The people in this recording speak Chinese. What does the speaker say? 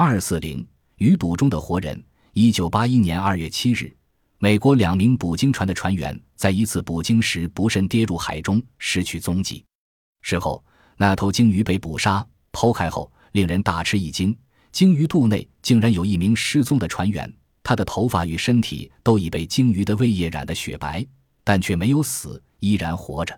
二四零鱼肚中的活人一九八一年二月七日美国两名捕鲸船的船员在一次捕鲸时不慎跌入海中失去踪迹。事后那头鲸鱼被捕杀剖开后令人大吃一惊鲸鱼肚内竟然有一名失踪的船员他的头发与身体都已被鲸鱼的胃液染得雪白但却没有死依然活着。